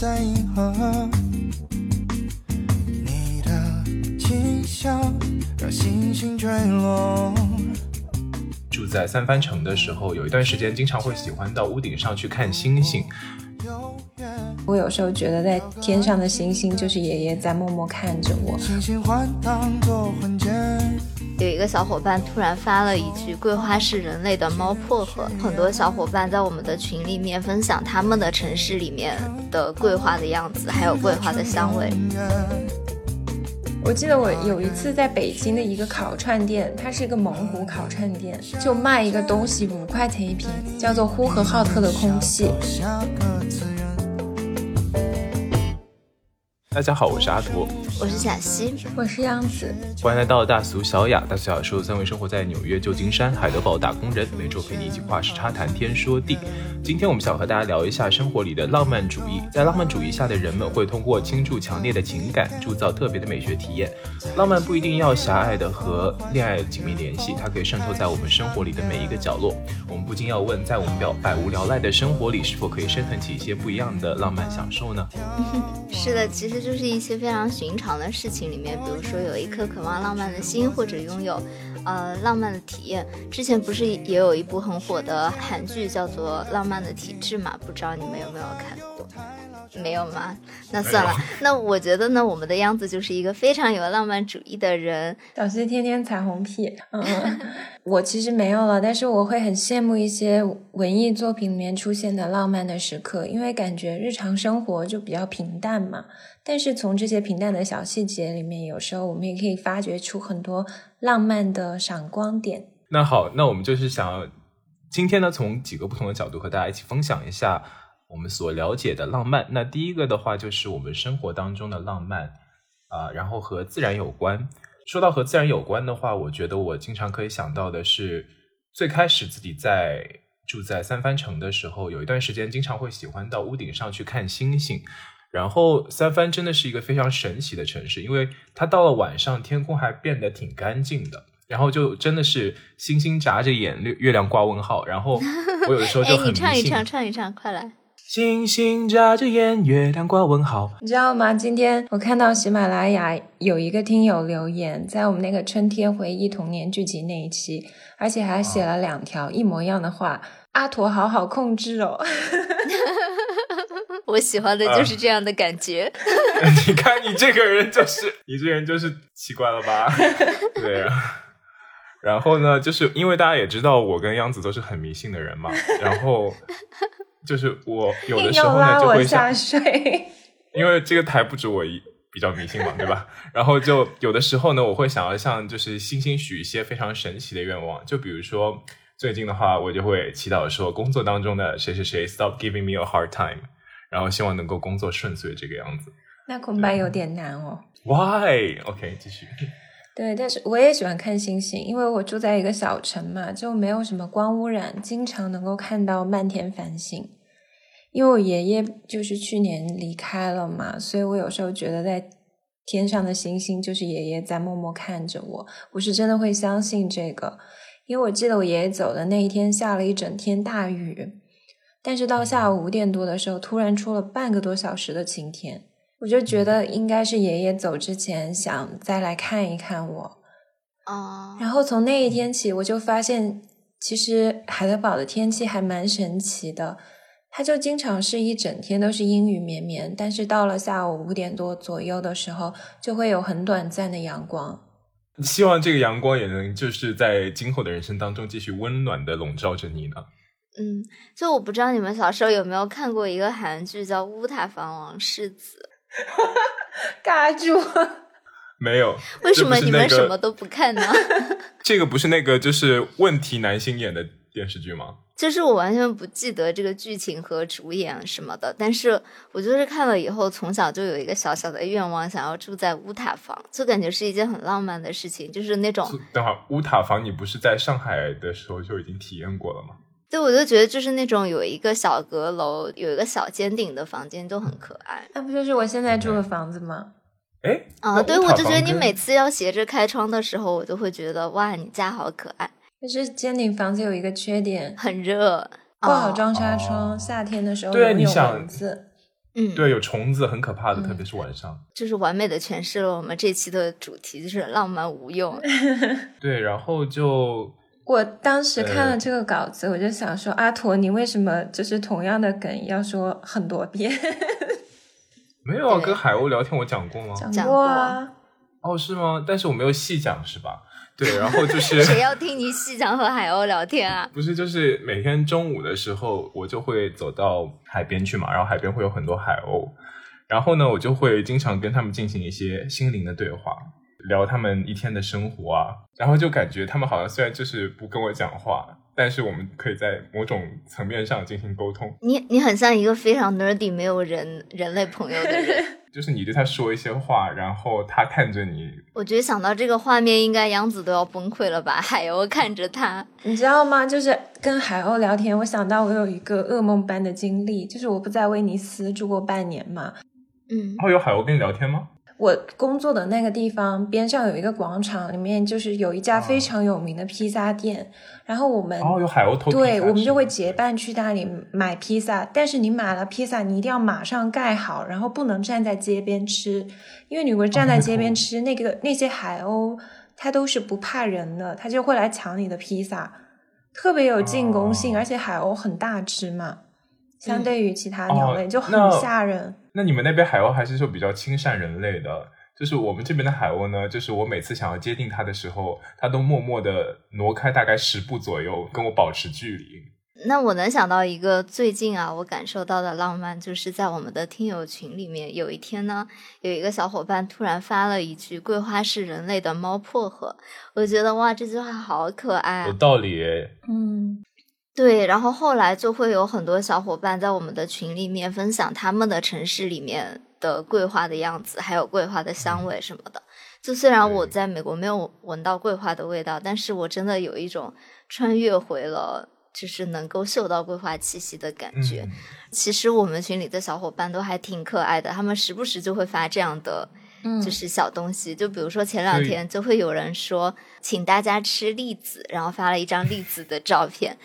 在银河，你的轻笑让星星坠落。住在三藩城的时候，有一段时间经常会喜欢到屋顶上去看星星。我有时候觉得，在天上的星星就是爷爷在默默看着我。有一个小伙伴突然发了一句：“桂花是人类的猫薄荷。”很多小伙伴在我们的群里面分享他们的城市里面的桂花的样子，还有桂花的香味。我记得我有一次在北京的一个烤串店，它是一个蒙古烤串店，就卖一个东西五块钱一瓶，叫做呼和浩特的空气。大家好，我是阿图，我是小溪，我是杨子，欢迎来到大俗小雅。大俗小雅说三位生活在纽约、旧金山、海德堡打工人，每周陪你一起跨时差谈天说地。今天我们想和大家聊一下生活里的浪漫主义。在浪漫主义下的人们会通过倾注强烈的情感，铸造特别的美学体验。浪漫不一定要狭隘的和恋爱紧密联系，它可以渗透在我们生活里的每一个角落。我们不禁要问，在我们表百无聊赖的生活里，是否可以升腾起一些不一样的浪漫享受呢？是的，其实就是一些非常寻常的事情里面，比如说有一颗渴望浪漫的心，或者拥有呃浪漫的体验。之前不是也有一部很火的韩剧叫做《浪漫的体质》嘛？不知道你们有没有看过？没有吗？那算了。那我觉得呢，我们的样子就是一个非常有浪漫主义的人。小溪天天彩虹屁，嗯，我其实没有了，但是我会很羡慕一些文艺作品里面出现的浪漫的时刻，因为感觉日常生活就比较平淡嘛。但是从这些平淡的小细节里面，有时候我们也可以发掘出很多浪漫的闪光点。那好，那我们就是想要今天呢，从几个不同的角度和大家一起分享一下我们所了解的浪漫。那第一个的话，就是我们生活当中的浪漫啊、然后和自然有关。说到和自然有关的话，我觉得我经常可以想到的是，最开始自己在住在三藩城的时候，有一段时间经常会喜欢到屋顶上去看星星。然后三藩真的是一个非常神奇的城市，因为它到了晚上，天空还变得挺干净的，然后就真的是星星眨着眼，月月亮挂问号。然后我有的时候就哎，很迷信，你唱一唱，唱一唱，快来！星星眨着眼，月亮挂问号。你知道吗？今天我看到喜马拉雅有一个听友留言，在我们那个春天回忆童年剧集那一期，而且还写了两条一模一样的话。阿驼好好控制哦，我喜欢的就是这样的感觉。你看你这个人就是，你这个人就是奇怪了吧？对啊。然后呢，就是因为大家也知道我跟央子都是很迷信的人嘛，然后就是我有的时候呢就会想。因为这个台不止我一比较迷信嘛，对吧？然后就有的时候呢，我会想要向就是星星许一些非常神奇的愿望，就比如说最近的话，我就会祈祷说工作当中的谁谁谁 stop giving me a hard time，然后希望能够工作顺遂这个样子。那恐怕有点难哦。Why？OK，、继续。对，但是我也喜欢看星星，因为我住在一个小城嘛，就没有什么光污染，经常能够看到漫天繁星。因为我爷爷就是去年离开了嘛，所以我有时候觉得在天上的星星就是爷爷在默默看着我，我是真的会相信这个。因为我记得我爷爷走的那一天下了一整天大雨，但是到下午五点多的时候，突然出了半个多小时的晴天。我就觉得应该是爷爷走之前想再来看一看我，哦，然后从那一天起，我就发现其实海德堡的天气还蛮神奇的，它就经常是一整天都是阴雨绵绵，但是到了下午五点多左右的时候，就会有很短暂的阳光。希望这个阳光也能就是在今后的人生当中继续温暖的笼罩着你呢。嗯，就我不知道你们小时候有没有看过一个韩剧叫《乌塔房王世子 尬住，没有，》，为什么你们什么都不看呢？这个不是那个就是问题男星演的电视剧吗？就是我完全不记得这个剧情和主演什么的，但是我就是看了以后，从小就有一个小小的愿望，想要住在乌塔房，就感觉是一件很浪漫的事情，就是那种，等会儿乌塔房你不是在上海的时候就已经体验过了吗？对我就觉得就是那种有一个小阁楼，有一个小尖顶的房间，都很可爱。那不就是我现在住的房子吗？哎，啊，对，我就觉得你每次要斜着开窗的时候，我就会觉得哇，你家好可爱，但是尖顶房子有一个缺点，很热，不好哦装纱窗，夏天的时候对你想蚊子。嗯，对，有虫子很可怕的，嗯特别是晚上。就是完美的诠释了我们这期的主题，就是浪漫无用。对，然后就我当时看呃了这个稿子，我就想说，阿驼，你为什么就是同样的梗要说很多遍？没有啊，跟海鸥聊天我讲过吗？讲讲过啊，哦，是吗？但是我没有细讲，是吧？对，然后就是 谁要听你细讲和海鸥聊天啊？不是，就是每天中午的时候，我就会走到海边去嘛，然后海边会有很多海鸥，然后呢，我就会经常跟他们进行一些心灵的对话，聊他们一天的生活啊，然后就感觉他们好像虽然就是不跟我讲话，但是我们可以在某种层面上进行沟通，你你很像一个非常 nerdy 没有人人类朋友的人。就是你对他说一些话，然后他看着你，我觉得想到这个画面，应该杨子都要崩溃了吧？海鸥看着他，你知道吗？就是跟海鸥聊天，我想到我有一个噩梦般的经历，就是我不在威尼斯住过半年嘛，嗯然后有海鸥跟你聊天吗？我工作的那个地方边上有一个广场，里面就是有一家非常有名的披萨店，然后我们哦有海鸥偷披萨对，我们就会结伴去那里买披萨，但是你买了披萨，你一定要马上盖好，然后不能站在街边吃，因为你如果站在街边吃，那个那些海鸥它都是不怕人的，它就会来抢你的披萨，特别有进攻性，哦。而且海鸥很大只嘛，相嗯。对于其他鸟类、哦就很吓人。那你们那边海鸥还是说比较亲善人类的？就是我们这边的海鸥呢，就是我每次想要接近它的时候，它都默默的挪开大概十步左右，跟我保持距离。那我能想到一个最近啊，我感受到的浪漫，就是在我们的听友群里面，有一天呢，有一个小伙伴突然发了一句“桂花是人类的猫薄荷”，我觉得哇，这句话好可爱有啊。道理，嗯，对，然后后来就会有很多小伙伴在我们的群里面分享他们的城市里面的桂花的样子，还有桂花的香味什么的。就虽然我在美国没有闻到桂花的味道，但是我真的有一种穿越回了，就是能够嗅到桂花气息的感觉。嗯，其实我们群里的小伙伴都还挺可爱的，他们时不时就会发这样的嗯就是小东西，就比如说前两天就会有人说请大家吃栗子，然后发了一张栗子的照片，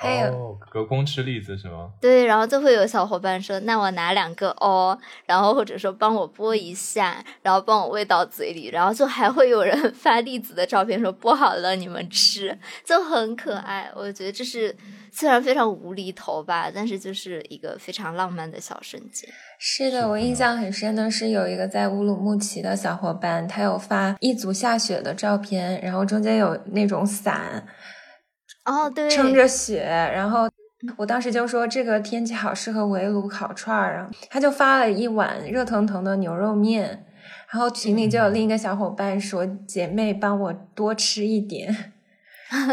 还有哦，隔空吃栗子是吗？对，然后就会有小伙伴说那我拿两个哦，然后或者说帮我剥一下，然后帮我喂到嘴里，然后就还会有人 发栗子的照片说剥好了你们吃，就很可爱。我觉得这是虽然非常无厘头吧，但是就是一个非常浪漫的小瞬间。是的，是的我印象很深的是有一个在乌鲁木齐的小伙伴，他有发一组下雪的照片，然后中间有那种伞哦，对，撑着雪，然后我当时就说这个天气好适合围炉烤串儿啊，他就发了一碗热腾腾的牛肉面，然后群里就有另一个小伙伴说姐妹帮我多吃一点，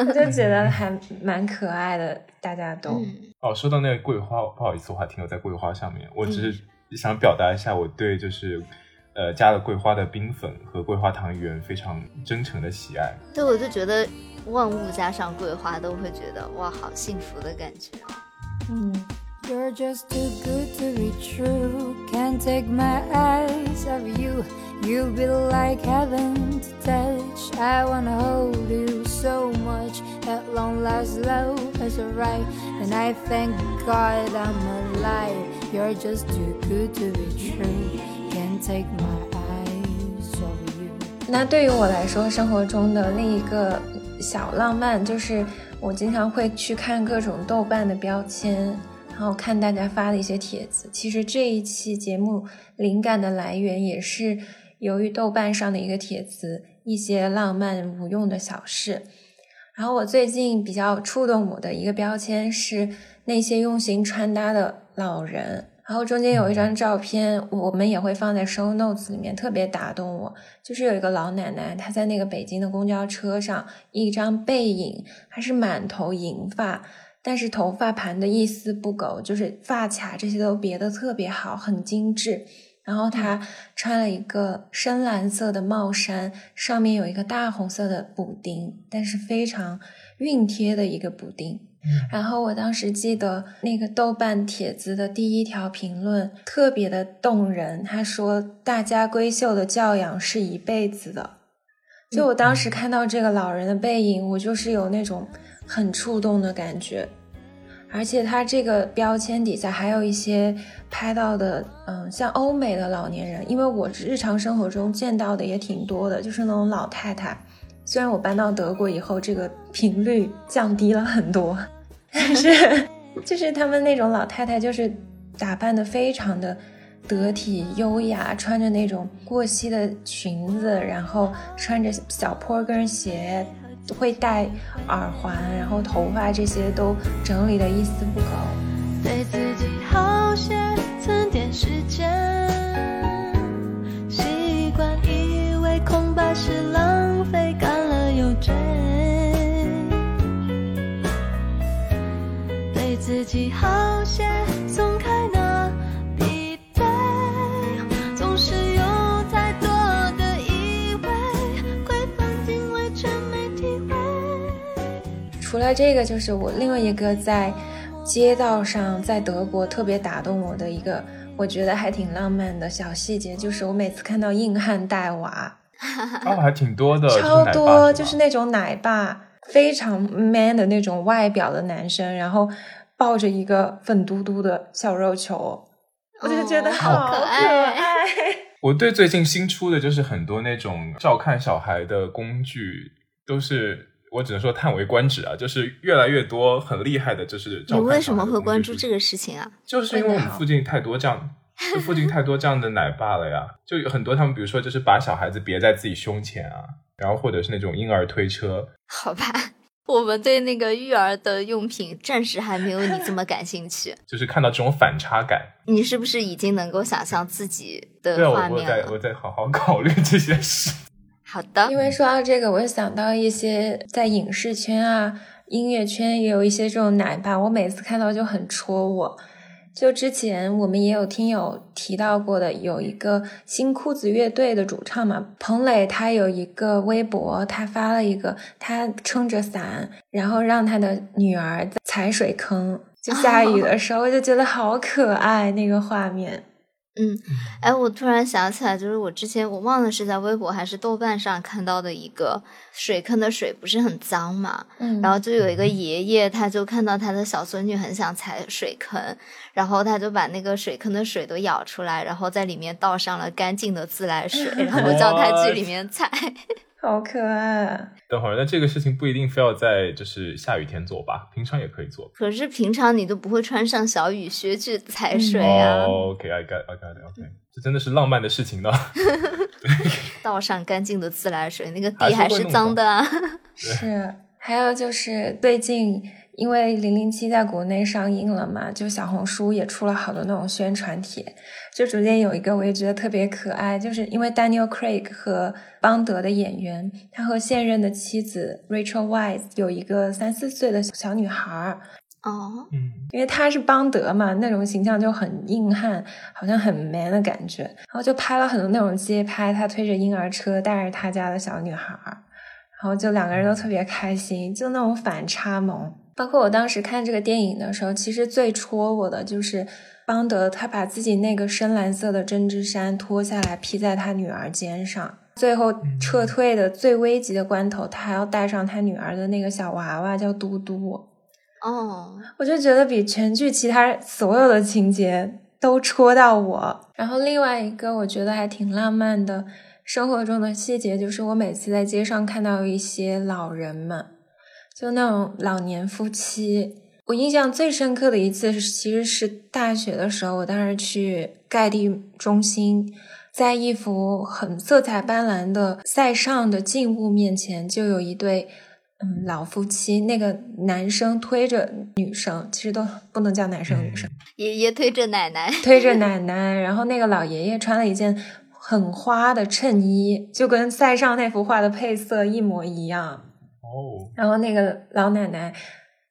我就觉得还蛮可爱的，大家都。嗯哦，说到那个桂花，不好意思，我还停留在桂花上面。我只是想表达一下我对就是呃加了桂花的冰粉和桂花糖圆非常真诚的喜爱。对，我就觉得万物加上桂花都会觉得哇，好幸福的感觉。嗯，You're just too good to be true. Can't take my eyes off you. You be like heaven to touch. I wanna hold you so much. At long last, love is alright. And I thank God I'm alive. You're just too good to be true. Can't take my eyes off you. 那对于我来说，生活中的另一个小浪漫就是，我经常会去看各种豆瓣的标签，然后看大家发的一些帖子。其实这一期节目灵感的来源也是由于豆瓣上的一个帖子，一些浪漫无用的小事。然后我最近比较触动我的一个标签是那些用心穿搭的老人。然后中间有一张照片，我们也会放在 show notes 里面，特别打动我。就是有一个老奶奶，她在那个北京的公交车上，一张背影，她是满头银发，但是头发盘的一丝不苟，就是发卡这些都别的特别好，很精致。然后她穿了一个深蓝色的帽衫，上面有一个大红色的补丁，但是非常熨贴的一个补丁。然后我当时记得那个豆瓣帖子的第一条评论特别的动人，他说：“大家闺秀的教养是一辈子的。”就我当时看到这个老人的背影，我就是有那种很触动的感觉。而且他这个标签底下还有一些拍到的，嗯，像欧美的老年人，因为我日常生活中见到的也挺多的，就是那种老太太。虽然我搬到德国以后，这个频率降低了很多，但是就是他们那种老太太，就是打扮的非常的得体优雅，穿着那种过膝的裙子，然后穿着小坡跟鞋。会戴耳环，然后头发这些都整理的一丝不苟。对自己好些，存点时间。习惯以为空白是浪费感，自己好些，松开那疲惫。总是有太多的以为，规范定位却没体会。除了这个，就是我另外一个在街道上，在德国特别打动我的一个，我觉得还挺浪漫的小细节，就是我每次看到硬汉带娃，哦，还挺多的，超多，就是那种奶爸，非常 man 的那种外表的男生，然后抱着一个粉嘟嘟的小肉球，我就觉得哦好好可爱。爱 我对最近新出的就是很多那种照看小孩的工具，都是我只能说叹为观止啊，就是越来越多很厉害的，就是照看你为什么会关注这个事情啊？就是因为我们附近太多这样，就附近太多这样的奶爸了呀，就有很多他们，比如说就是把小孩子别在自己胸前啊，然后或者是那种婴儿推车，好吧，我们对那个育儿的用品暂时还没有你这么感兴趣。就是看到这种反差感。你是不是已经能够想象自己对啊，的画我我在面了？我在好好考虑这些事。好的，因为说到这个，我就想到一些在影视圈啊、音乐圈也有一些这种奶爸，我每次看到就很戳我。就之前我们也有听友提到过的，有一个新裤子乐队的主唱嘛，彭磊，他有一个微博，他发了一个他撑着伞，然后让他的女儿踩水坑，就下雨的时候，就觉得好可爱那个画面。嗯，哎，我突然想起来，就是我之前我忘了是在微博还是豆瓣上看到的一个水坑的水不是很脏嘛，嗯，然后就有一个爷爷，他就看到他的小孙女很想踩水坑，然后他就把那个水坑的水都舀出来，然后在里面倒上了干净的自来水，然后叫他去里面。踩。好可爱。等会儿，那这个事情不一定非要在就是下雨天做吧，平常也可以做。可是平常你都不会穿上小雨靴去踩水啊，哦，OK，I got，I got it，OK，这真的是浪漫的事情呢。倒上干净的自来水，那个地还是脏的啊。是，还有就是最近因为《零零七》在国内上映了嘛，就小红书也出了好多那种宣传帖，就中间有一个我也觉得特别可爱，就是因为 Daniel Craig 和邦德的演员，他和现任的妻子 Rachel Weisz 有一个三四岁的小女孩儿，哦，嗯，因为他是邦德嘛，那种形象就很硬汉，好像很 man 的感觉，然后就拍了很多那种街拍，他推着婴儿车带着他家的小女孩儿，然后就两个人都特别开心，就那种反差萌。包括我当时看这个电影的时候，其实最戳我的就是邦德他把自己那个深蓝色的针织衫脱下来披在他女儿肩上，最后撤退的最危急的关头，他还要带上他女儿的那个小娃娃叫嘟嘟。哦，我就觉得比全剧其他所有的情节都戳到我。然后另外一个我觉得还挺浪漫的生活中的细节，就是我每次在街上看到一些老人们，就那种老年夫妻。我印象最深刻的一次是，其实是大学的时候，我当时去盖蒂中心，在一幅很色彩斑斓的塞尚的静物面前，就有一对嗯老夫妻，那个男生推着女生，其实都不能叫男生女生，爷爷推着奶奶，推着奶奶，然后那个老爷爷穿了一件很花的衬衣，就跟塞尚那幅画的配色一模一样。哦，然后那个老奶奶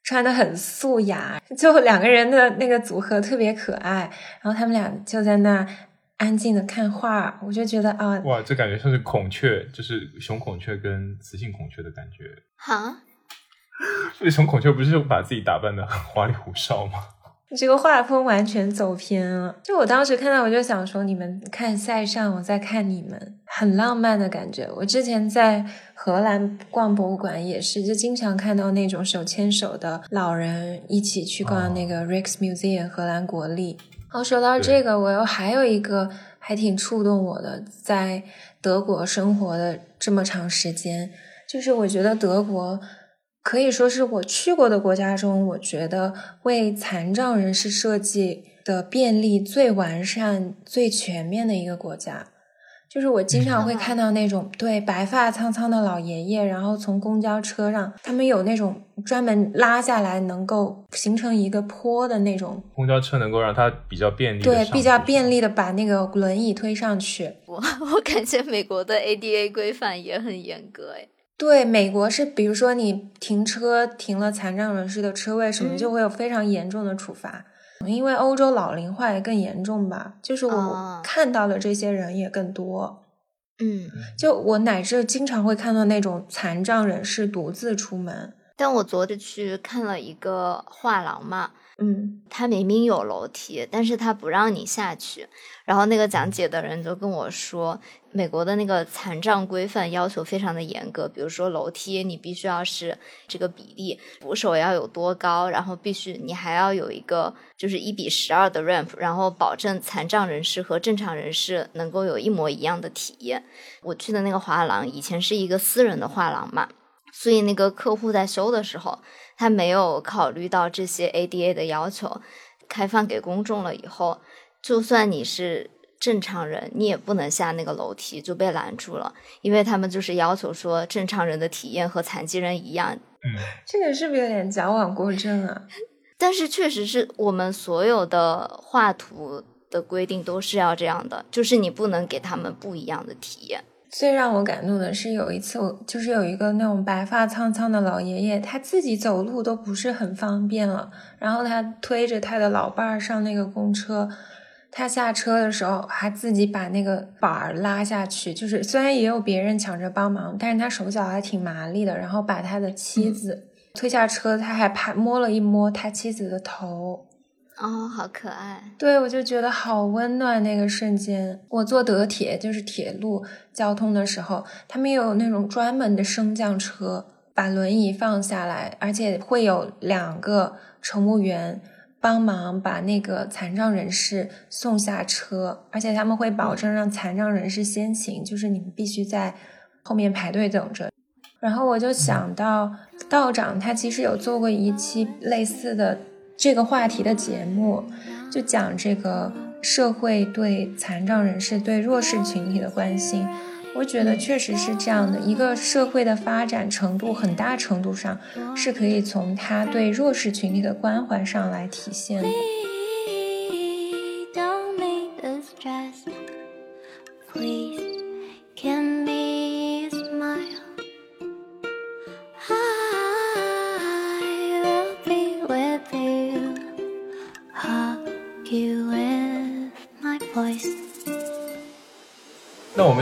穿的很素雅，就两个人的那个组合特别可爱。然后他们俩就在那安静的看画，我就觉得啊，哇，这感觉像是孔雀，就是雄孔雀跟雌性孔雀的感觉。哈，所以雄孔雀不是把自己打扮的很花里胡哨吗？你 这个画风完全走偏了。就我当时看到，我就想说，你们看塞尚，我在看你们，很浪漫的感觉。我之前在荷兰逛博物馆也是，就经常看到那种手牵手的老人一起去逛那个 Rijksmuseum 荷兰国立。哦，说到这个，我又还有一个还挺触动我的，在德国生活的这么长时间，就是我觉得德国可以说是我去过的国家中，我觉得为残障人士设计的便利最完善、最全面的一个国家。就是我经常会看到那种对白发苍苍的老爷爷，然后从公交车上，他们有那种专门拉下来能够形成一个坡的那种，公交车能够让他比较便利对，比较便利的把那个轮椅推上去。我我感觉美国的 ADA 规范也很严格哎。对，美国是，比如说你停车停了残障人士的车位，什么嗯就会有非常严重的处罚。因为欧洲老龄化也更严重吧，就是哦我看到的这些人也更多。嗯，就我乃至经常会看到那种残障人士独自出门。但我昨天去看了一个画廊嘛，嗯，它明明有楼梯，但是他不让你下去。然后那个讲解的人就跟我说，美国的那个残障规范要求非常的严格，比如说楼梯你必须要是这个比例，扶手要有多高，然后必须你还要有一个就是一比十二的 ramp，然后保证残障人士和正常人士能够有一模一样的体验。我去的那个画廊以前是一个私人的画廊嘛，所以那个客户在修的时候，他没有考虑到这些 ADA 的要求，开放给公众了以后，就算你是正常人，你也不能下那个楼梯，就被拦住了，因为他们就是要求说正常人的体验和残疾人一样。嗯这个是不是有点矫枉过正啊？但是确实是我们所有的画图的规定都是要这样的，就是你不能给他们不一样的体验。最让我感动的是，有一次我就是有一个那种白发苍苍的老爷爷，他自己走路都不是很方便了，然后他推着他的老伴儿上那个公车，他下车的时候还自己把那个板儿拉下去，就是虽然也有别人抢着帮忙，但是他手脚还挺麻利的，然后把他的妻子推下车，他还拍摸了一摸他妻子的头，哦，好可爱！对，我就觉得好温暖那个瞬间。我坐德铁，就是铁路交通的时候，他们有那种专门的升降车，把轮椅放下来，而且会有两个乘务员帮忙把那个残障人士送下车，而且他们会保证让残障人士先行，就是你们必须在后面排队等着。然后我就想到道长他其实有做过一期类似的这个话题的节目，就讲这个社会对残障人士、对弱势群体的关心。我觉得确实是这样的，一个社会的发展程度，很大程度上是可以从他对弱势群体的关怀上来体现的。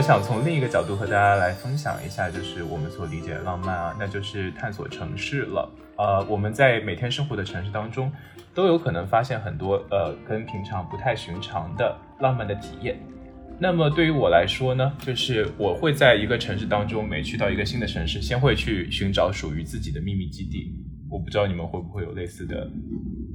想从另一个角度和大家来分享一下，就是我们所理解的浪漫啊，那就是探索城市了。呃，我们在每天生活的城市当中，都有可能发现很多呃跟平常不太寻常的浪漫的体验。那么对于我来说呢，就是我会在一个城市当中，每去到一个新的城市，先会去寻找属于自己的秘密基地。我不知道你们会不会有类似的，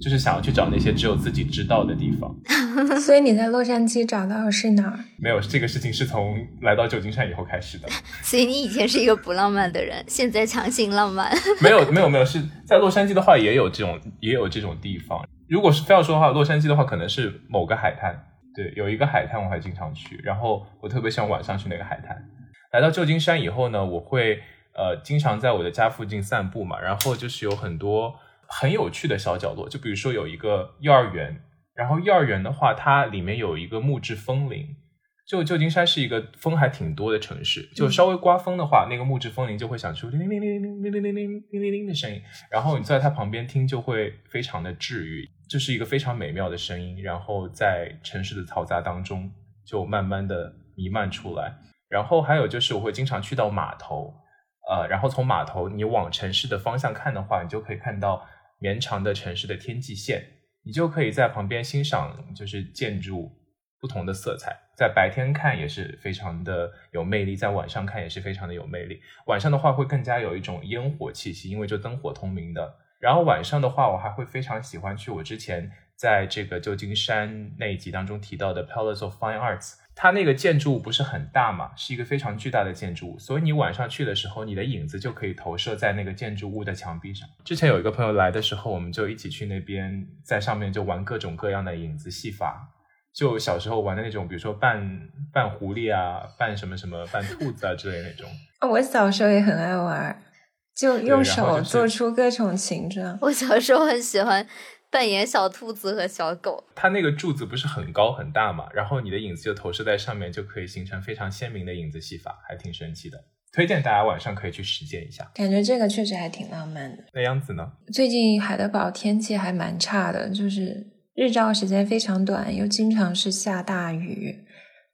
就是想要去找那些只有自己知道的地方。所以你在洛杉矶找到的是哪儿？没有，这个事情是从来到旧金山以后开始的。所以你以前是一个不浪漫的人，现在强行浪漫。没有没有没有，是在洛杉矶的话也有这种也有这种地方。如果是非要说的话，洛杉矶的话可能是某个海滩，对，有一个海滩我还经常去，然后我特别喜欢晚上去那个海滩。来到旧金山以后呢，我会呃经常在我的家附近散步嘛，然后就是有很多很有趣的小角落，就比如说有一个幼儿园，然后幼儿园的话，它里面有一个木质风铃。就旧金山是一个风还挺多的城市，就稍微刮风的话，那个木质风铃就会响出叮铃铃铃铃铃铃铃铃铃铃铃的声音，然后你坐在它旁边听就会非常的治愈，这是一个非常美妙的声音，然后在城市的嘈杂当中就慢慢的弥漫出来。然后还有就是我会经常去到码头，呃，然后从码头你往城市的方向看的话，你就可以看到绵长的城市的天际线，你就可以在旁边欣赏就是建筑不同的色彩，在白天看也是非常的有魅力，在晚上看也是非常的有魅力。晚上的话会更加有一种烟火气息，因为就灯火通明的。然后晚上的话，我还会非常喜欢去我之前在这个旧金山那一集当中提到的 Palace of Fine Arts。它那个建筑物不是很大嘛，是一个非常巨大的建筑物，所以你晚上去的时候，你的影子就可以投射在那个建筑物的墙壁上。之前有一个朋友来的时候，我们就一起去那边，在上面就玩各种各样的影子戏法，就小时候玩的那种，比如说扮扮狐狸啊，扮什么什么，扮兔子啊之类那种。我小时候也很爱玩，就用手做出各种形状。我小时候很喜欢扮演小兔子和小狗。它那个柱子不是很高很大嘛，然后你的影子就投射在上面，就可以形成非常鲜明的影子戏法，还挺神奇的。推荐大家晚上可以去实践一下。感觉这个确实还挺浪漫的。那样子呢？最近海德堡天气还蛮差的，就是日照时间非常短，又经常是下大雨，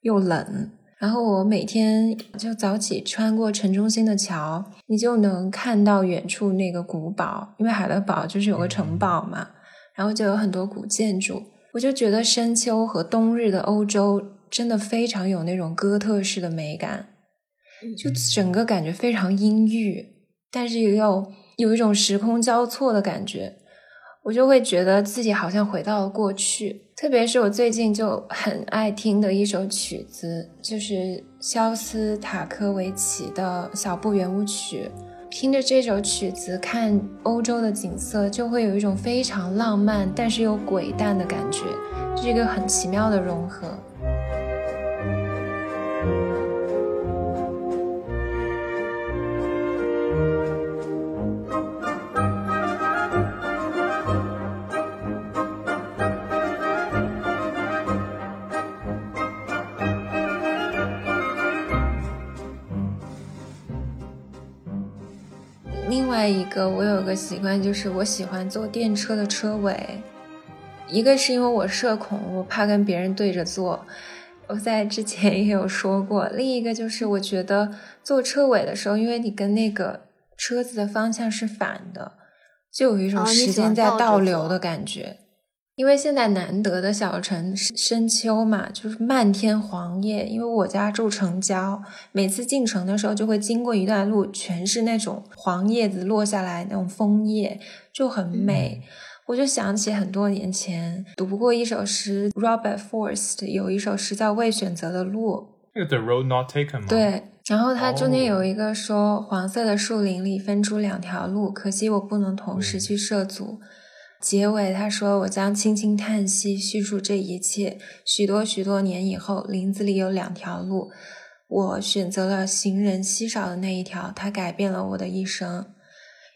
又冷。然后我每天就早起穿过城中心的桥，你就能看到远处那个古堡，因为海德堡就是有个城堡嘛，然后就有很多古建筑。我就觉得深秋和冬日的欧洲真的非常有那种哥特式的美感，就整个感觉非常阴郁，但是又有一种时空交错的感觉。我就会觉得自己好像回到了过去，特别是我最近就很爱听的一首曲子，就是肖斯塔科维奇的小步圆舞曲。听着这首曲子，看欧洲的景色，就会有一种非常浪漫，但是又诡诞的感觉，这是一个很奇妙的融合。外一个，我有个习惯，就是我喜欢坐电车的车尾。一个是因为我社恐，我怕跟别人对着坐，我在之前也有说过。另一个就是我觉得坐车尾的时候，因为你跟那个车子的方向是反的，就有一种时间在倒流的感觉。因为现在难得的小城是深秋嘛，就是漫天黄叶。因为我家住城郊，每次进城的时候就会经过一段路，全是那种黄叶子落下来那种枫叶，就很美。我就想起很多年前读过一首诗，Robert Frost 有一首诗叫《未选择的路》，那个 The Road Not Taken 吗？，对，然后它中间哦有一个说，黄色的树林里分出两条路，可惜我不能同时去涉足。结尾他说：“我将轻轻叹息，叙述这一切。许多许多年以后，林子里有两条路，我选择了行人稀少的那一条，它改变了我的一生。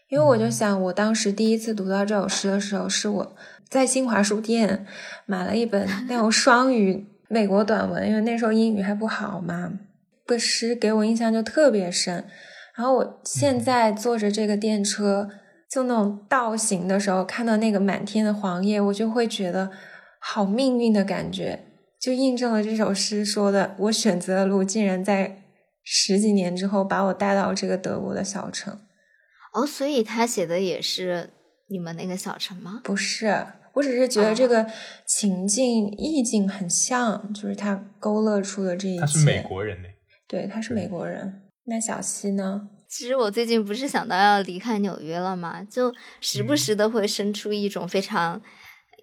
因为我就想，我当时第一次读到这首诗的时候，是我在新华书店买了一本 那种双语美国短文，因为那时候英语还不好嘛。这个诗给我印象就特别深。然后我现在坐着这个电车，就那种倒行的时候，看到那个满天的黄叶，我就会觉得好命运的感觉，就印证了这首诗说的：我选择的路，竟然在十几年之后把我带到这个德国的小城。哦，所以他写的也是你们那个小城吗？不是，我只是觉得这个情境、意境很像，就是他勾勒出的这一切。他是美国人呢。对，他是美国人。那小西呢？其实我最近不是想到要离开纽约了嘛，就时不时的会生出一种非常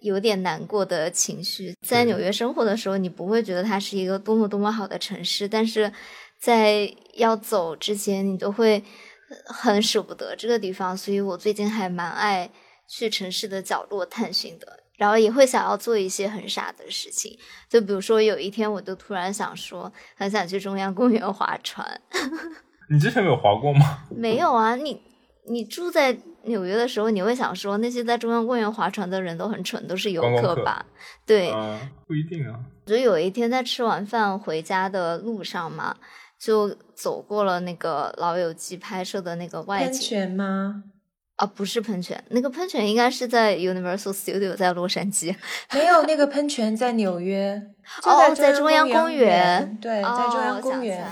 有点难过的情绪。在纽约生活的时候，你不会觉得它是一个多么多么好的城市，但是在要走之前，你都会很舍不得这个地方。所以我最近还蛮爱去城市的角落探寻的。然后也会想要做一些很傻的事情，就比如说有一天，我就突然想说，很想去中央公园划船。你之前没有滑过吗？没有啊，你你住在纽约的时候，你会想说那些在中央公园划船的人都很蠢，都是游客客吧？对，啊，不一定啊。就有一天在吃完饭回家的路上嘛，就走过了那个《老友记》拍摄的那个外喷景泉吗？啊，不是喷泉，那个喷泉应该是在 Universal Studio 在洛杉矶。没有，那个喷泉在纽约，就哦，在中央公园园。对，在中央公园。哦、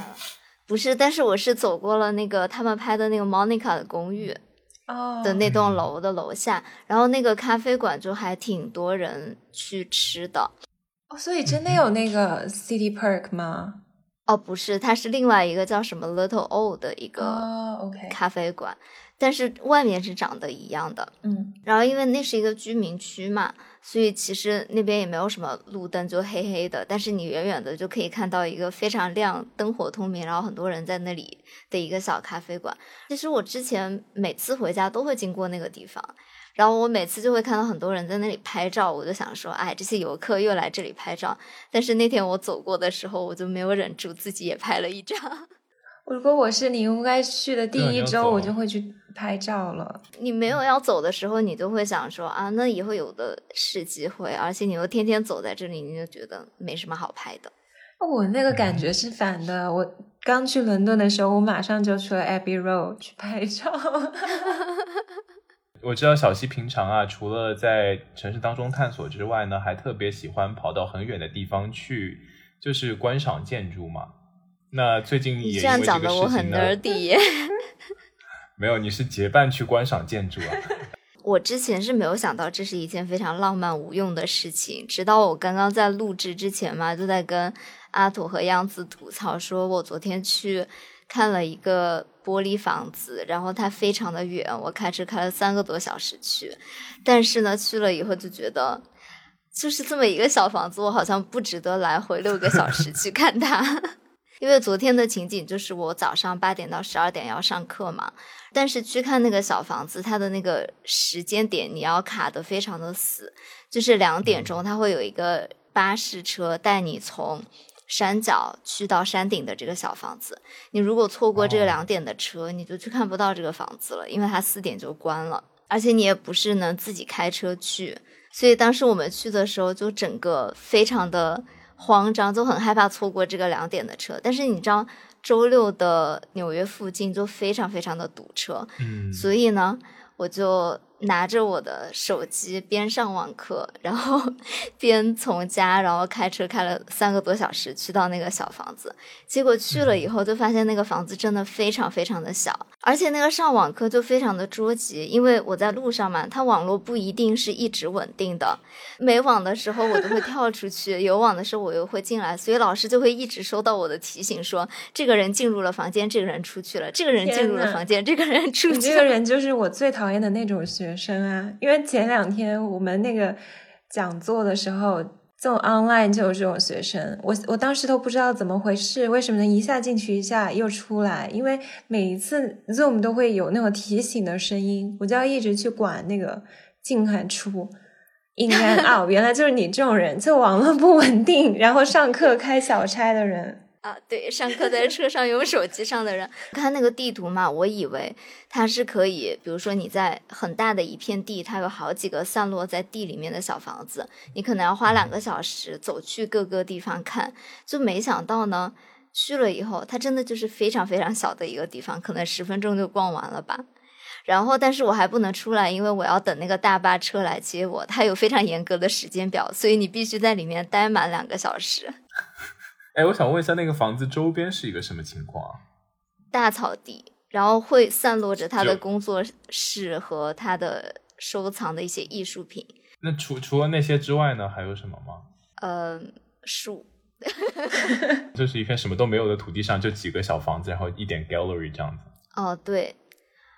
不是，但是我是走过了那个他们拍的那个 Monica 的公寓。哦的那栋楼的楼下，然后那个咖啡馆就还挺多人去吃的。哦，所以真的有那个 City Park 吗？哦，不是，它是另外一个叫什么 Little Old 的一个咖啡馆，但是外面是长得一样的。嗯，然后因为那是一个居民区嘛，所以其实那边也没有什么路灯，就黑黑的。但是你远远的就可以看到一个非常亮、灯火通明，然后很多人在那里的一个小咖啡馆。其实我之前每次回家都会经过那个地方，然后我每次就会看到很多人在那里拍照，我就想说，哎，这些游客又来这里拍照。但是那天我走过的时候，我就没有忍住，自己也拍了一张。如果我是你，应该去的第一周我就会去拍照了。你没有要走的时候，你就会想说啊，那以后有的是机会，而且你又天天走在这里，你就觉得没什么好拍的。我那个感觉是反的。我刚去伦敦的时候，我马上就去了 Abbey Road 去拍照。我知道小溪平常啊，除了在城市当中探索之外呢，还特别喜欢跑到很远的地方去，就是观赏建筑嘛。那最近也这样讲为这个的我很事情呢，nerdy 耶。没有，你是结伴去观赏建筑啊。我之前是没有想到这是一件非常浪漫无用的事情，直到我刚刚在录制之前嘛，就在跟阿土和样子吐槽，说我昨天去看了一个玻璃房子，然后它非常的远，我开车开了三个多小时去，但是呢，去了以后就觉得。就是这么一个小房子，我好像不值得来回六个小时去看它。因为昨天的情景就是我早上八点到十二点要上课嘛，但是去看那个小房子，它的那个时间点你要卡得非常的死，就是两点钟它会有一个巴士车带你从山脚去到山顶的这个小房子。你如果错过这个哦两点的车，你就去看不到这个房子了，因为它四点就关了，而且你也不是能自己开车去，所以当时我们去的时候就整个非常的。慌张，就很害怕错过这个两点的车。但是你知道，周六的纽约附近就非常非常的堵车，嗯，所以呢，我就拿着我的手机边上网课，然后 边从家，然后开车开了三个多小时去到那个小房子。结果去了以后，就发现那个房子真的非常非常的小，而且那个上网课就非常的捉急，因为我在路上嘛，它网络不一定是一直稳定的，没网的时候我都会跳出去，有网的时候我又会进来，所以老师就会一直收到我的提醒说，这个人进入了房间，这个人出去了，这个人进入了房间，这个人出去了。这个人就是我最讨厌的那种学生啊！因为前两天我们那个讲座的时候，这种 online 就有这种学生，我我当时都不知道怎么回事，为什么能一下进去一下又出来？因为每一次 Zoom 都会有那种提醒的声音，我就要一直去管那个进和出。in and out，原来就是你这种人，就网络不稳定，然后上课开小差的人。啊，对，上课在车上用手机上的人，看那个地图嘛，我以为它是可以，比如说你在很大的一片地，它有好几个散落在地里面的小房子，你可能要花两个小时走去各个地方看，就没想到呢，去了以后，它真的就是非常非常小的一个地方，可能十分钟就逛完了吧。然后，但是我还不能出来，因为我要等那个大巴车来接我，它有非常严格的时间表，所以你必须在里面待满两个小时。哎，我想问一下，那个房子周边是一个什么情况啊？大草地，然后会散落着他的工作室和他的收藏的一些艺术品，那除除了那些之外呢，还有什么吗？呃，树，就是一片什么都没有的土地上，就几个小房子，然后一点 gallery 这样子。哦，对，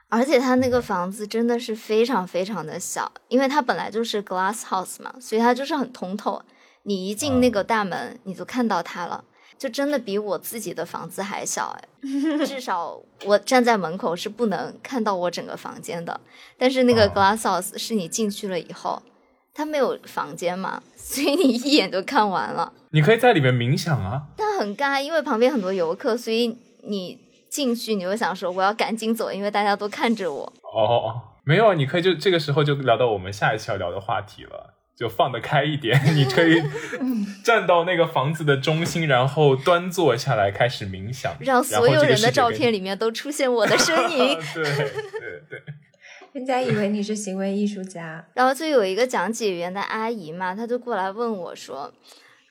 而且他那个房子真的是非常非常的小，因为它本来就是 glass house 嘛，所以它就是很通透。你一进那个大门，你就看到它了，就真的比我自己的房子还小哎，至少我站在门口是不能看到我整个房间的。但是那个哦 glass house 是你进去了以后，它没有房间嘛，所以你一眼就看完了。你可以在里面冥想啊。但很尬，因为旁边很多游客，所以你进去你会想说我要赶紧走，因为大家都看着我。哦哦，没有，你可以就这个时候就聊到我们下一期要聊的话题了，就放得开一点。你可以站到那个房子的中心，然后端坐下来开始冥想，让所有人的照片里。面都出现我的身影。对对对，人家以为你是行为艺术家，然后就有一个讲解员的阿姨嘛，她就过来问我说，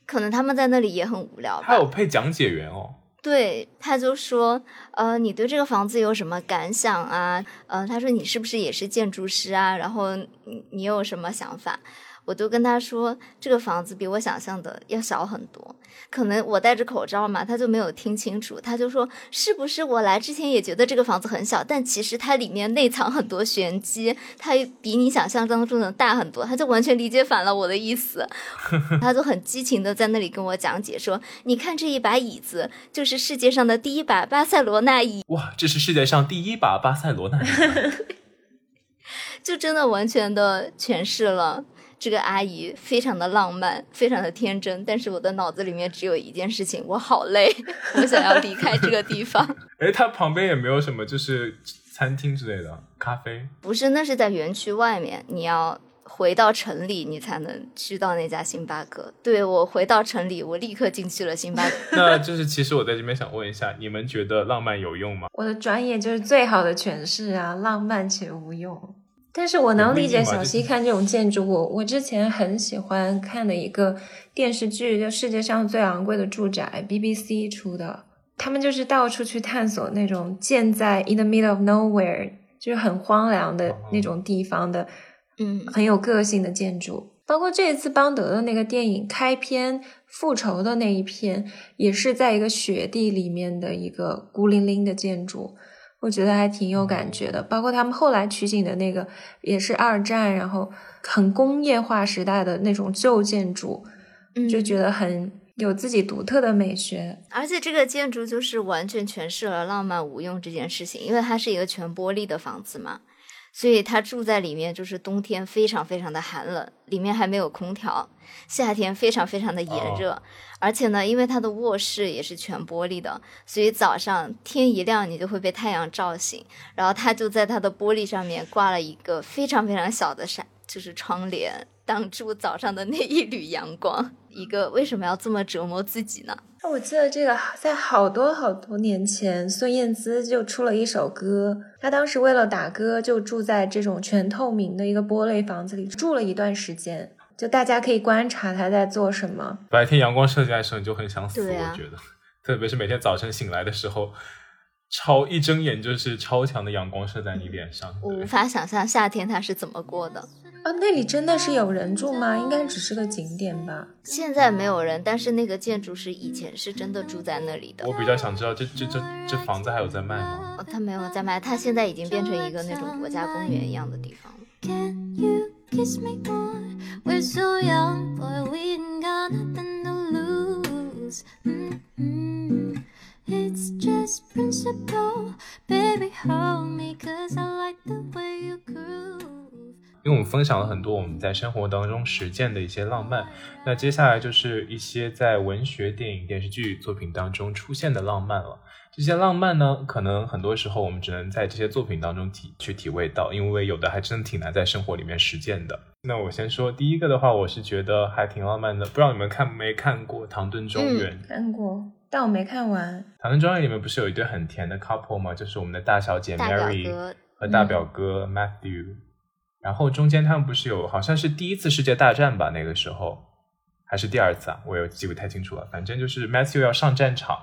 可能他们在那里也很无聊吧还有？配讲解员哦。对，他就说，呃，你对这个房子有什么感想啊？呃，他说你是不是也是建筑师啊？然后你你有什么想法？我就跟他说，这个房子比我想象的要小很多。可能我戴着口罩嘛，他就没有听清楚。他就说，是不是我来之前也觉得这个房子很小，但其实它里面内藏很多玄机，它比你想象当中的大很多。他就完全理解反了我的意思，他就很激情的在那里跟我讲解说，你看这一把椅子，就是世界上的第一把巴塞罗那椅，哇，这是世界上第一把巴塞罗那椅。就真的完全的诠释了。这个阿姨非常的浪漫，非常的天真，但是我的脑子里面只有一件事情，我好累，我想要离开这个地方。哎，它旁边也没有什么，就是餐厅之类的咖啡。不是，那是在园区外面，你要回到城里，你才能去到那家星巴克。对我回到城里，我立刻进去了星巴克。那就是，其实我在这边想问一下，你们觉得浪漫有用吗？我的专业就是最好的诠释啊，浪漫且无用。但是我能理解小溪看这种建筑。物我之前很喜欢看的一个电视剧，就《世界上最昂贵的住宅》，BBC 出的。他们就是到处去探索那种建在 in the middle of nowhere，就是很荒凉的那种地方的，嗯，很有个性的建筑。包括这一次邦德的那个电影开篇复仇的那一篇，也是在一个雪地里面的一个孤零零的建筑。我觉得还挺有感觉的，包括他们后来取景的那个也是二战，然后很工业化时代的那种旧建筑，嗯就觉得很有自己独特的美学。而且这个建筑就是完全诠释了浪漫无用这件事情，因为它是一个全玻璃的房子嘛，所以他住在里面就是冬天非常非常的寒冷，里面还没有空调，夏天非常非常的炎热。而且呢，因为他的卧室也是全玻璃的，所以早上天一亮，你就会被太阳照醒。然后他就在他的玻璃上面挂了一个非常非常小的闪，就是窗帘，挡住早上的那一缕阳光。一个为什么要这么折磨自己呢？我记得这个在好多好多年前，孙燕姿就出了一首歌，她当时为了打歌，就住在这种全透明的一个玻璃房子里住了一段时间。就大家可以观察她在做什么。白天阳光射进来的时候，你就很想死。啊、我觉得，特别是每天早晨醒来的时候，超一睁眼就是超强的阳光射在你脸上。我无法想象夏天他是怎么过的。啊，那里真的是有人住吗？应该只是个景点吧。现在没有人，但是那个建筑师以前是真的住在那里的。我比较想知道，这这这这房子还有在卖吗？哦，他没有在卖，他现在已经变成一个那种国家公园一样的地方了。kiss me more. We're so young, 分享了很多我们在生活当中实践的一些浪漫，那接下来就是一些在文学、电影、电视剧作品当中出现的浪漫了。这些浪漫呢，可能很多时候我们只能在这些作品当中体去体味到，因为有的还真的挺难在生活里面实践的。那我先说第一个的话，我是觉得还挺浪漫的，不知道你们看没看过《唐顿庄园》？看过，但我没看完。《唐顿庄园》里面不是有一对很甜的 couple 吗？就是我们的大小姐 Mary 和大表哥 Matthew。然后中间他们不是有好像是第一次世界大战吧？那个时候还是第二次啊？我也记不太清楚了。反正就是 Matthew 要上战场。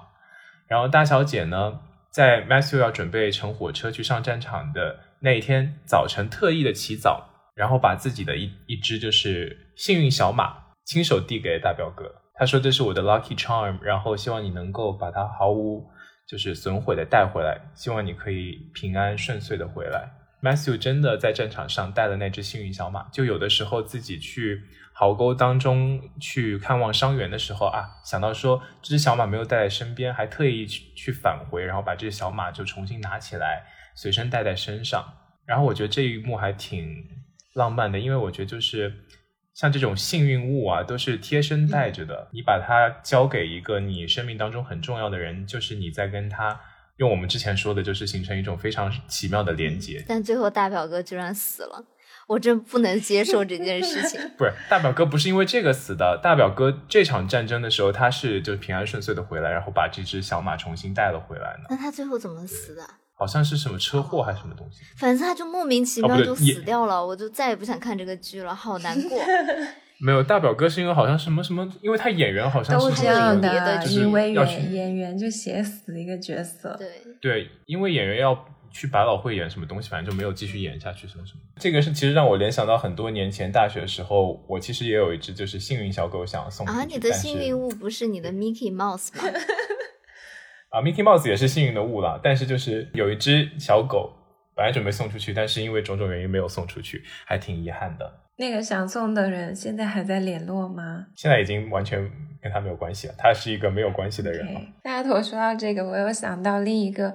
然后大小姐呢，在 Matthew 要准备乘火车去上战场的那一天早晨，特意的起早，然后把自己的一一只就是幸运小马亲手递给大表哥。他说：“这是我的 lucky charm，然后希望你能够把它毫无就是损毁的带回来，希望你可以平安顺遂的回来。” Matthew 真的在战场上带了那只幸运小马，就有的时候自己去。壕沟当中去看望伤员的时候啊，想到说这只小马没有带在身边，还特意去去返回，然后把这只小马就重新拿起来，随身带在身上。然后我觉得这一幕还挺浪漫的，因为我觉得就是像这种幸运物啊，都是贴身带着的。你把它交给一个你生命当中很重要的人，就是你在跟他用我们之前说的，就是形成一种非常奇妙的连接。但最后大表哥居然死了。我真不能接受这件事情。不是大表哥不是因为这个死的，大表哥这场战争的时候他是就平安顺遂的回来，然后把这只小马重新带了回来呢。那他最后怎么死的？好像是什么车祸还是什么东西。反正他就莫名其妙就死掉了，我就再也不想看这个剧了，好难过。没有大表哥是因为好像什么什么，因为他演员好像都是这样别的的，就是因为要去演演员就写死一个角色。对，对，因为演员要去百老汇演什么东西，反正就没有继续演下去，什么什么。这个是其实让我联想到很多年前大学的时候，我其实也有一只就是幸运小狗想送啊，你的幸运物不是你的 Mickey Mouse 吗？啊，Mickey Mouse 也是幸运的物啦，但是就是有一只小狗本来准备送出去，但是因为种种原因没有送出去，还挺遗憾的。那个想送的人现在还在联络吗现在已经完全跟他没有关系了，他是一个没有关系的人了。大家头说到这个，我有想到另一个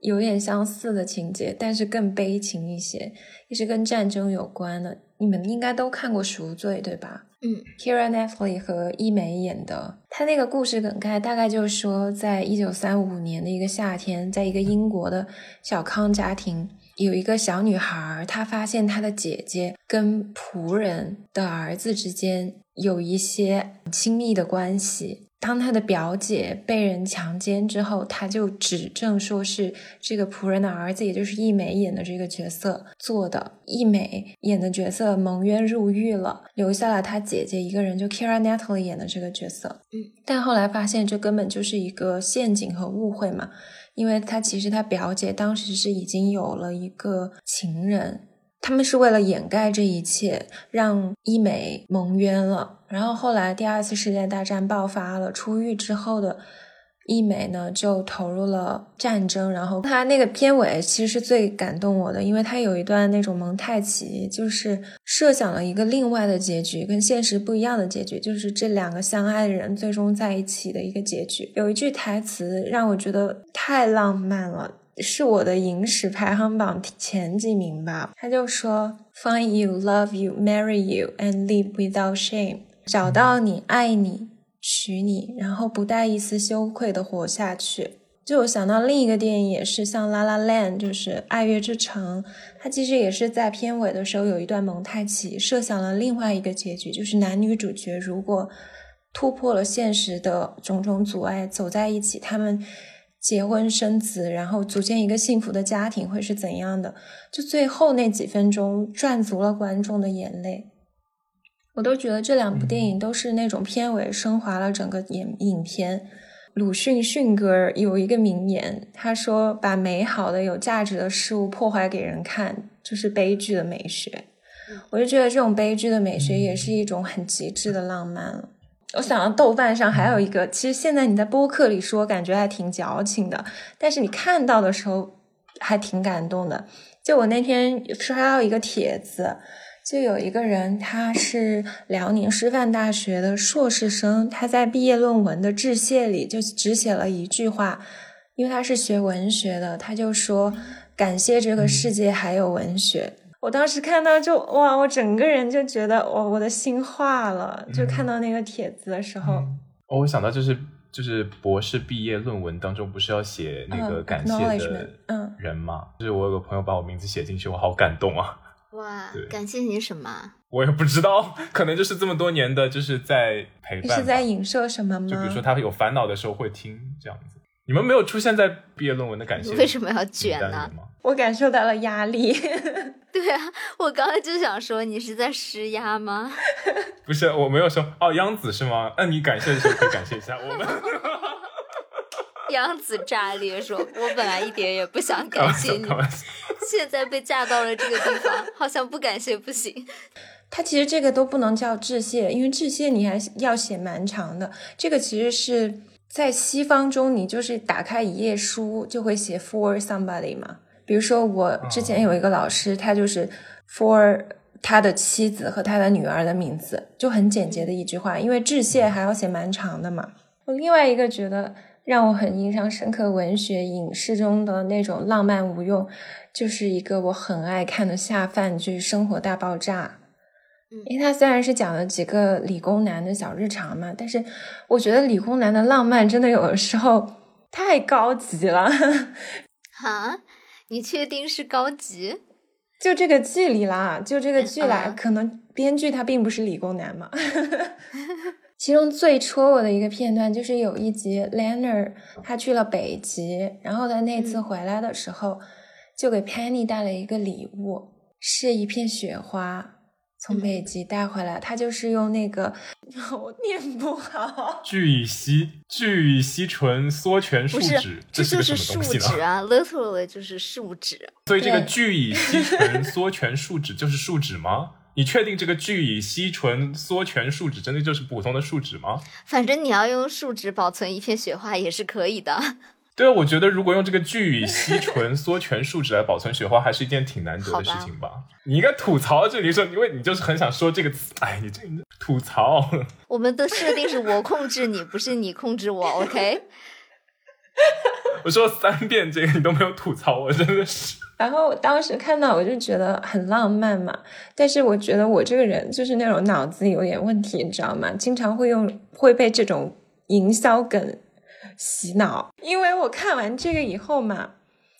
有点相似的情节，但是更悲情一些，也是跟战争有关的。你们应该都看过《赎罪》，对吧？嗯，Kira Knightley 和伊美演的，他那个故事梗概大概就是说，在一九三五年的一个夏天，在一个英国的小康家庭，有一个小女孩，她发现她的姐姐跟仆人的儿子之间有一些亲密的关系。当她的表姐被人强奸之后，她就指证说是这个仆人的儿子，也就是易美演的这个角色做的。易美演的角色蒙冤入狱了，留下了她姐姐一个人，就 Kira Knightley 演的这个角色。嗯，但后来发现这根本就是一个陷阱和误会嘛，因为他其实他表姐当时是已经有了一个情人，他们是为了掩盖这一切，让伊美蒙冤了。然后后来第二次世界大战爆发了，出狱之后的一美呢就投入了战争。然后他那个片尾其实是最感动我的，因为他有一段那种蒙太奇，就是设想了一个另外的结局，跟现实不一样的结局，就是这两个相爱的人最终在一起的一个结局。有一句台词让我觉得太浪漫了。是我的影史排行榜前几名吧。他就说：“Find you, love you, marry you, and live without shame。”找到你，爱你，娶你，然后不带一丝羞愧的活下去。就我想到另一个电影，也是像《La La Land》，就是《爱乐之城》，它其实也是在片尾的时候有一段蒙太奇，设想了另外一个结局，就是男女主角如果突破了现实的种种阻碍，走在一起，他们。结婚生子，然后组建一个幸福的家庭会是怎样的？就最后那几分钟赚足了观众的眼泪，我都觉得这两部电影都是那种片尾升华了整个影影片。鲁迅迅哥有一个名言，他说：“把美好的、有价值的事物破坏给人看，就是悲剧的美学。”我就觉得这种悲剧的美学也是一种很极致的浪漫了。我想到豆瓣上还有一个，其实现在你在播客里说，感觉还挺矫情的，但是你看到的时候还挺感动的。就我那天刷到一个帖子，就有一个人，他是辽宁师范大学的硕士生，他在毕业论文的致谢里就只写了一句话，因为他是学文学的，他就说感谢这个世界还有文学。我当时看到就哇，我整个人就觉得我，我的心化了。就看到那个帖子的时候，哦，我想到就是就是博士毕业论文当中不是要写那个嗯感谢的嗯人吗？就是我有个朋友把我名字写进去，我好感动啊！哇，感谢你什么？我也不知道，可能就是这么多年的就是在陪伴是在影射什么吗？就比如说他有烦恼的时候会听这样子。你们没有出现在毕业论文的感谢为什么要卷呢？我感受到了压力。对啊，我刚才就想说，你是在施压吗？不是，我没有说哦，央子是吗？那你感谢的时候可以感谢一下我们。杨子炸裂说：“ 我本来一点也不想感谢你。现在被架到了这个地方，好像不感谢不行。他其实这个都不能叫致谢，因为致谢你还要写蛮长的。这个其实是在西方中，你就是打开一页书就会写 for somebody 嘛。比如说我之前有一个老师，他就是 for 他的妻子和他的女儿的名字，就很简洁的一句话。因为致谢还要写蛮长的嘛。我另外一个觉得让我很印象深刻，文学影视中的那种浪漫无用，就是一个我很爱看的下饭剧《生活大爆炸》。因为它虽然是讲了几个理工男的小日常嘛，但是我觉得理工男的浪漫真的有的时候太高级了。哈，你确定是高级？就这个剧里啦，就这个剧来，嗯可能编剧他并不是理工男嘛。其中最戳我的一个片段就是有一集 Leonard 他去了北极，然后他那次回来的时候，就给 Penny 带了一个礼物，是一片雪花。从北极带回来，他就是用那个 我念不好，聚乙烯聚乙烯醇缩醛树脂，，这就是树什么东西呢？脂啊，literally 就是树脂。所以这个聚乙烯醇缩醛树脂就是树脂吗？你确定这个聚乙烯醇缩醛树脂真的就是普通的树脂吗？反正你要用树脂保存一片雪花也是可以的。对啊，我觉得如果用这个聚乙烯醇缩醛树脂来保存雪花，还是一件挺难得的事情吧？你应该吐槽这里说，因为你就是很想说这个词，哎，你这吐槽。我们的设定是我控制你，不是你控制我，OK？我说三遍这个你都没有吐槽，我真的是。然后我当时看到我就觉得很浪漫嘛，但是我觉得我这个人就是那种脑子有点问题，你知道吗？经常会用会被这种营销梗洗脑。因为我看完这个以后嘛，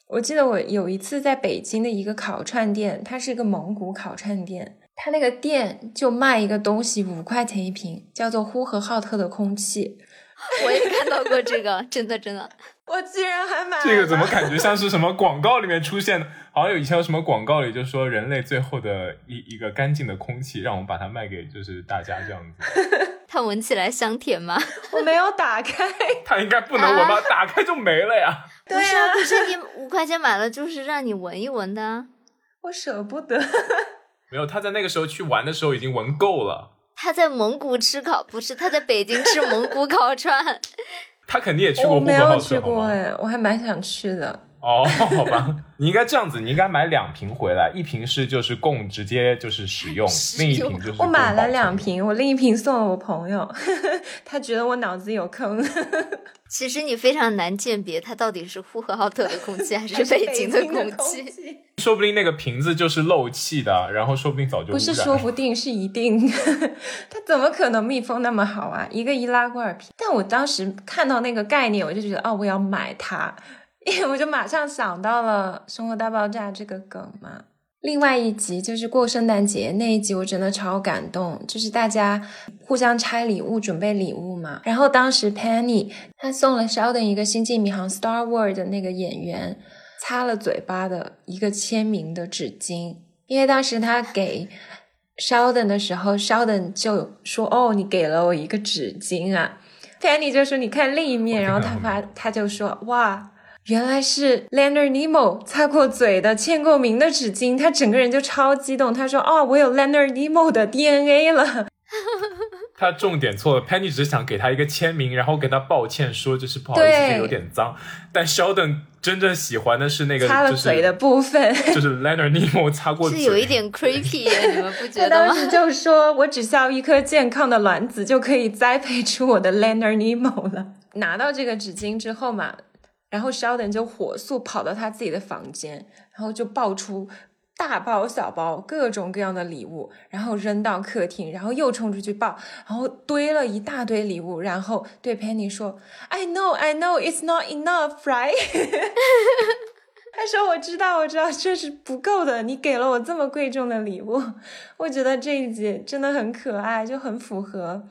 我记得我有一次在北京的一个烤串店，它是一个蒙古烤串店，它那个店就卖一个东西五块钱一瓶，叫做呼和浩特的空气。我也看到过这个，真的真的。我居然还买，这个怎么感觉像是什么广告里面出现的？好像有以前有什么广告里就说人类最后的一一个干净的空气，让我们把它卖给就是大家这样子。它闻起来香甜吗？我没有打开。它应该不能闻吧？打开就没了呀。对不是你五块钱买了，就是让你闻一闻的啊。我舍不得。没有，他在那个时候去玩的时候已经闻够了，他在蒙古吃烤，不是他在北京吃蒙古烤串。他肯定也去过我没呼和浩特，有去过哎，我还蛮想去的。哦，好吧，你应该这样子，你应该买两瓶回来，一瓶是就是供直接就是使用，使另一瓶就是我买了两。瓶，我另一瓶送了我朋友，他觉得我脑子有坑。其实你非常难鉴别它到底是呼和浩特的空气还是北京的空气。气，说不定那个瓶子就是漏气的，然后说不定早就不是说不定是一定，它怎么可能密封那么好啊？一个易拉罐瓶，但我当时看到那个概念，我就觉得哦，我要买它，我就马上想到了《生活大爆炸》这个梗嘛。另外一集就是过圣诞节那一集，我真的超感动，就是大家互相拆礼物，准备礼物嘛。然后当时 Penny 她送了 Sheldon 一个《星际迷航》Star Wars 的那个演员擦了嘴巴的一个签名的纸巾，因为当时他给 Sheldon 的时候，Sheldon 就说：“哦，你给了我一个纸巾啊。”Penny 就说：“你看另一面。”然后他发他就说：“哇。”原来是 Leonard Nemo 擦过嘴的、签过名的纸巾，他整个人就超激动。他说：“哦，我有 Leonard Nemo 的 DNA 了。他重点错了，Penny 只是想给他一个签名，然后跟他抱歉说就是不好意思，有点脏。但 Sheldon 真正喜欢的是那”个擦了嘴的部分，就 是就是 Leonard Nemo 擦过嘴，是有一点 creepy，耶 你们不觉得吗？当时就说：“我只需要一颗健康的卵子，就可以栽培出我的 Leonard Nemo 了。”拿到这个纸巾之后嘛，然后 Sheldon 就火速跑到他自己的房间，然后就抱出大包小包各种各样的礼物，然后扔到客厅，然后又冲出去抱，然后堆了一大堆礼物，然后对 Penny 说：“I know, I know, it's not enough, right？” 他说：“我知道，我知道，这是不够的。你给了我这么贵重的礼物，我觉得这一集真的很可爱，就很符合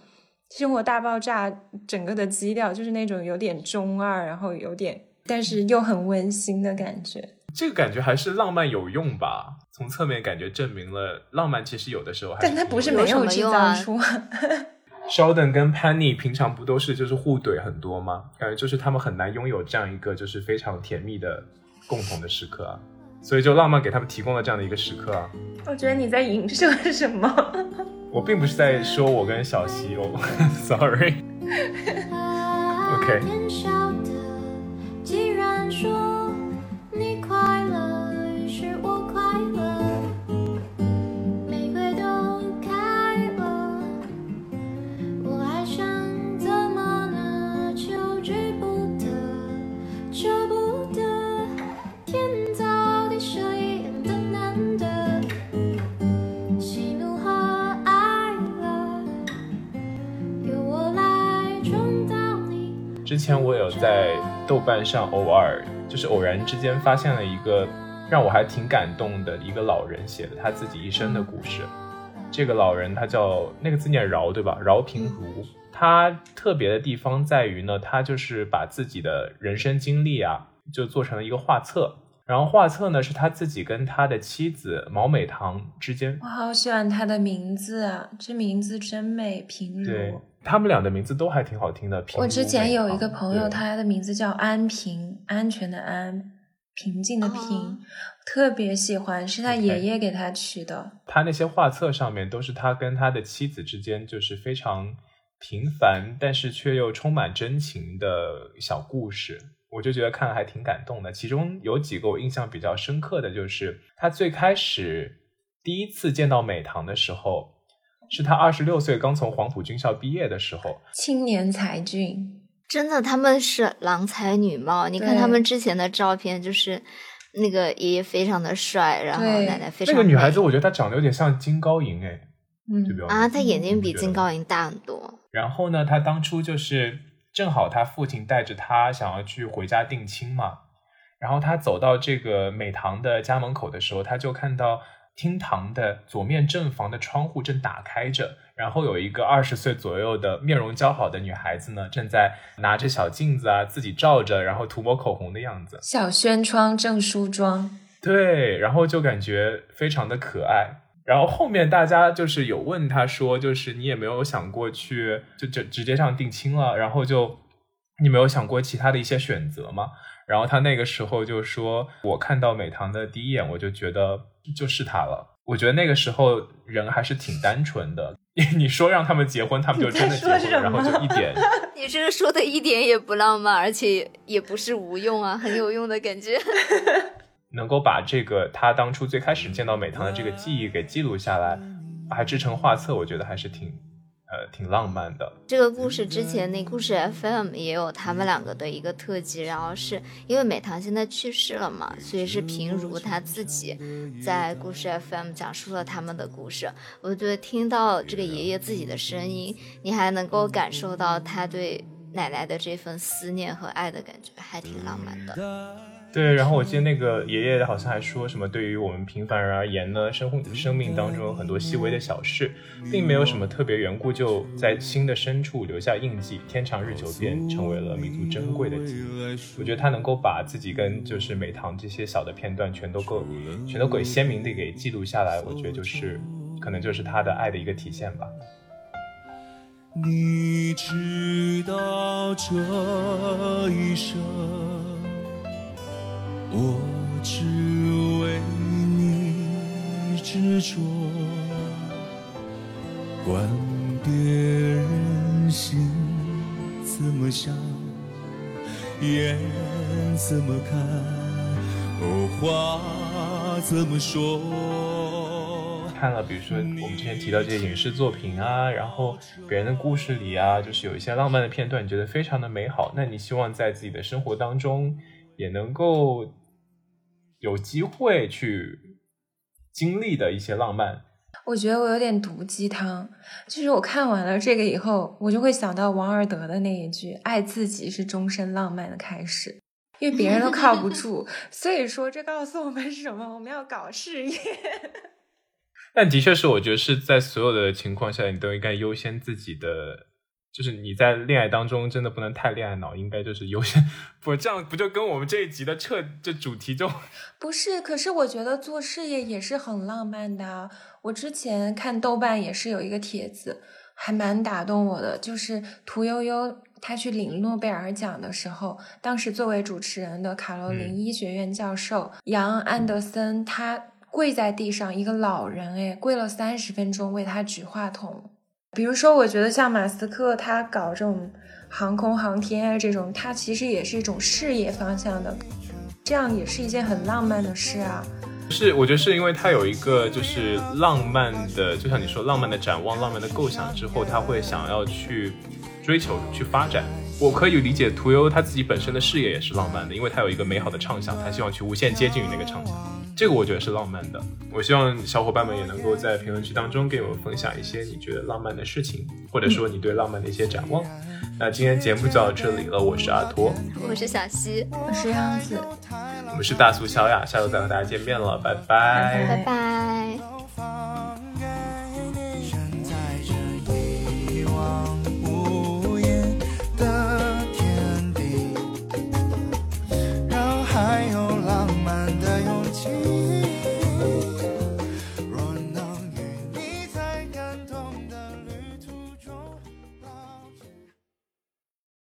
《生活大爆炸》整个的基调，就是那种有点中二，然后有点，但是又很温馨的感觉。这个感觉还是浪漫有用吧？从侧面感觉证明了浪漫其实有的时候还是但它不是挺有用的没有制造出，Sheldon 跟 Penny 平常不都是就是互怼很多吗？感觉就是他们很难拥有这样一个就是非常甜蜜的共同的时刻啊，所以就浪漫给他们提供了这样的一个时刻啊。我觉得你在影射什么？我并不是在说我跟小西哦，sorry。OK 豆瓣上偶尔就是偶然之间发现了一个让我还挺感动的一个老人写的他自己一生的故事。这个老人他叫那个字念饶对吧？饶平如。他特别的地方在于呢，他就是把自己的人生经历啊，就做成了一个画册。然后画册呢是他自己跟他的妻子毛美棠之间我好喜欢他的名字啊，这名字真美，平对如。他们俩的名字都还挺好听的。平我之前有一个朋友，对他的名字叫安平，安全的安，平静的平，哦特别喜欢，是他爷爷给他取的。他那些画册上面都是他跟他的妻子之间就是非常平凡，但是却又充满真情的小故事，我就觉得看了还挺感动的。其中有几个我印象比较深刻的就是他最开始第一次见到美棠的时候，是他二十六岁刚从黄埔军校毕业的时候，青年才俊，真的，他们是郎才女貌。你看他们之前的照片，就是那个爷爷非常的帅，然后奶奶非常那个女孩子我觉得她长得有点像金高银哎，就比嗯，较啊，她眼睛比金高银大很多。然后呢，他当初就是正好他父亲带着他想要去回家定亲嘛，然后他走到这个美堂的家门口的时候，他就看到厅堂的左面正房的窗户正打开着，然后有一个二十岁左右的面容姣好的女孩子呢，正在拿着小镜子啊自己照着，然后涂抹口红的样子。小轩窗正梳妆，对，然后就感觉非常的可爱。然后后面大家就是有问他说，就是你也没有想过去就就直接上定亲了，然后就你没有想过其他的一些选择吗？然后他那个时候就说，我看到美棠的第一眼，我就觉得就是他了。我觉得那个时候人还是挺单纯的。你说让他们结婚，他们就真的结婚，然后就一点 你这个说的一点也不浪漫，而且也不是无用啊，很有用的感觉。能够把这个他当初最开始见到美棠的这个记忆给记录下来，还制成画册，我觉得还是挺呃挺浪漫的。这个故事之前那故事 FM 也有他们两个的一个特辑，然后是因为美棠现在去世了嘛，所以是平如他自己在故事 FM 讲述了他们的故事。我觉得听到这个爷爷自己的声音，你还能够感受到他对奶奶的这份思念和爱的感觉，还挺浪漫的。对，然后我记得那个爷爷好像还说什么，对于我们平凡人而言呢，生活生命当中有很多细微的小事，并没有什么特别缘故，就在心的深处留下印记，天长日久便成为了弥足珍贵的记忆。我觉得他能够把自己跟就是美棠这些小的片段全都够，全都给鲜明的给记录下来，我觉得就是可能就是他的爱的一个体现吧。你知道这一生，我只为你执着，管别人心怎么想，眼怎么看，哦，话怎么说。看了，比如说我们之前提到这些影视作品啊，然后别人的故事里啊，就是有一些浪漫的片段，你觉得非常的美好。那你希望在自己的生活当中也能够有机会去经历的一些浪漫。我觉得我有点毒鸡汤，就是我看完了这个以后，我就会想到王尔德的那一句“爱自己是终身浪漫的开始”，因为别人都靠不住，所以说这告诉我们什么？我们要搞事业。但的确是，我觉得是在所有的情况下，你都应该优先自己的。就是你在恋爱当中真的不能太恋爱脑，应该就是优先。不这样不就跟我们这一集的彻这主题就不是，可是我觉得做事业也是很浪漫的啊。我之前看豆瓣也是有一个帖子，还蛮打动我的，就是屠呦呦她去领诺贝尔奖的时候，当时作为主持人的卡罗琳嗯医学院教授、杨安德森，他跪在地上，一个老人哎，跪了三十分钟为他举话筒。比如说，我觉得像马斯克他搞这种航空航天啊，这种，他其实也是一种事业方向的，这样也是一件很浪漫的事啊。是，我觉得是因为他有一个就是浪漫的，就像你说浪漫的展望、浪漫的构想之后，他会想要去追求、去发展。我可以理解屠呦他自己本身的事业也是浪漫的，因为他有一个美好的畅想，他希望去无限接近于那个畅想。这个我觉得是浪漫的。我希望小伙伴们也能够在评论区当中给我们分享一些你觉得浪漫的事情，或者说你对浪漫的一些展望。那今天节目就到这里了，我是阿托，我是小溪，我是样子，我们是大苏小雅，下周再和大家见面了，拜拜拜拜。